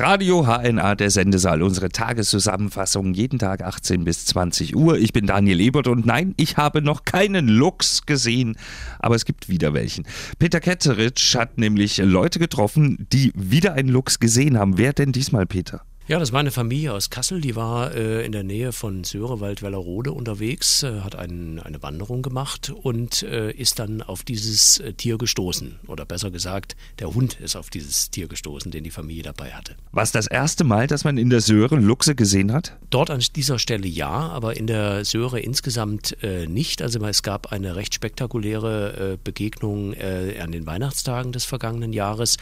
Radio HNA, der Sendesaal, unsere Tageszusammenfassung jeden Tag 18 bis 20 Uhr. Ich bin Daniel Ebert und nein, ich habe noch keinen Lux gesehen, aber es gibt wieder welchen. Peter Ketteritsch hat nämlich Leute getroffen, die wieder einen Lux gesehen haben. Wer denn diesmal, Peter? Ja, das war eine Familie aus Kassel, die war äh, in der Nähe von Sörewald-Wellerode unterwegs, äh, hat ein, eine Wanderung gemacht und äh, ist dann auf dieses äh, Tier gestoßen. Oder besser gesagt, der Hund ist auf dieses Tier gestoßen, den die Familie dabei hatte. War es das erste Mal, dass man in der Söhre Luchse gesehen hat? Dort an dieser Stelle ja, aber in der Söhre insgesamt äh, nicht. Also es gab eine recht spektakuläre äh, Begegnung an den Weihnachtstagen des vergangenen Jahres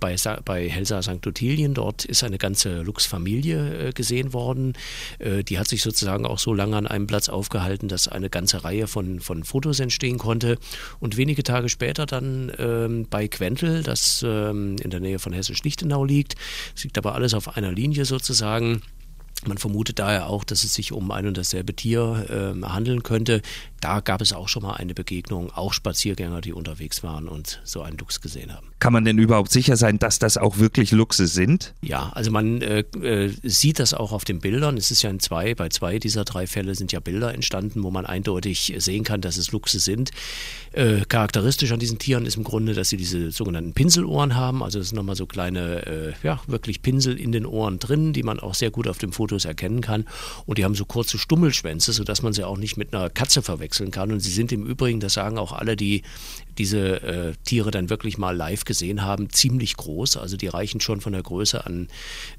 bei, bei Helsa St. Ottilien. Dort ist eine ganze Lux-Familie äh, gesehen worden. Äh, die hat sich sozusagen auch so lange an einem Platz aufgehalten, dass eine ganze Reihe von, von Fotos entstehen konnte. Und wenige Tage später dann ähm, bei Quentel, das ähm, in der Nähe von Hessisch-Lichtenau liegt, es liegt aber alles auf einer Linie sozusagen, man vermutet daher auch, dass es sich um ein und dasselbe Tier äh, handeln könnte. Da gab es auch schon mal eine Begegnung, auch Spaziergänger, die unterwegs waren und so einen Luchs gesehen haben. Kann man denn überhaupt sicher sein, dass das auch wirklich Luchse sind? Ja, also man äh, äh, sieht das auch auf den Bildern. Es ist ja in zwei, bei zwei dieser drei Fälle sind ja Bilder entstanden, wo man eindeutig sehen kann, dass es Luchse sind. Äh, charakteristisch an diesen Tieren ist im Grunde, dass sie diese sogenannten Pinselohren haben. Also es sind nochmal so kleine, äh, ja, wirklich Pinsel in den Ohren drin, die man auch sehr gut auf dem Foto Fotos erkennen kann. Und die haben so kurze Stummelschwänze, sodass man sie auch nicht mit einer Katze verwechseln kann. Und sie sind im Übrigen, das sagen auch alle, die diese äh, Tiere dann wirklich mal live gesehen haben, ziemlich groß. Also die reichen schon von der Größe an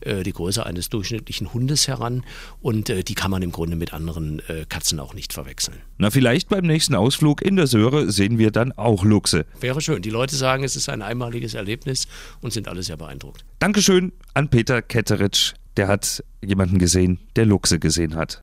äh, die Größe eines durchschnittlichen Hundes heran. Und äh, die kann man im Grunde mit anderen äh, Katzen auch nicht verwechseln. Na, vielleicht beim nächsten Ausflug in der Söhre sehen wir dann auch Luchse. Wäre schön. Die Leute sagen, es ist ein einmaliges Erlebnis und sind alle sehr beeindruckt. Dankeschön an Peter Ketteritsch der hat jemanden gesehen, der Luchse gesehen hat.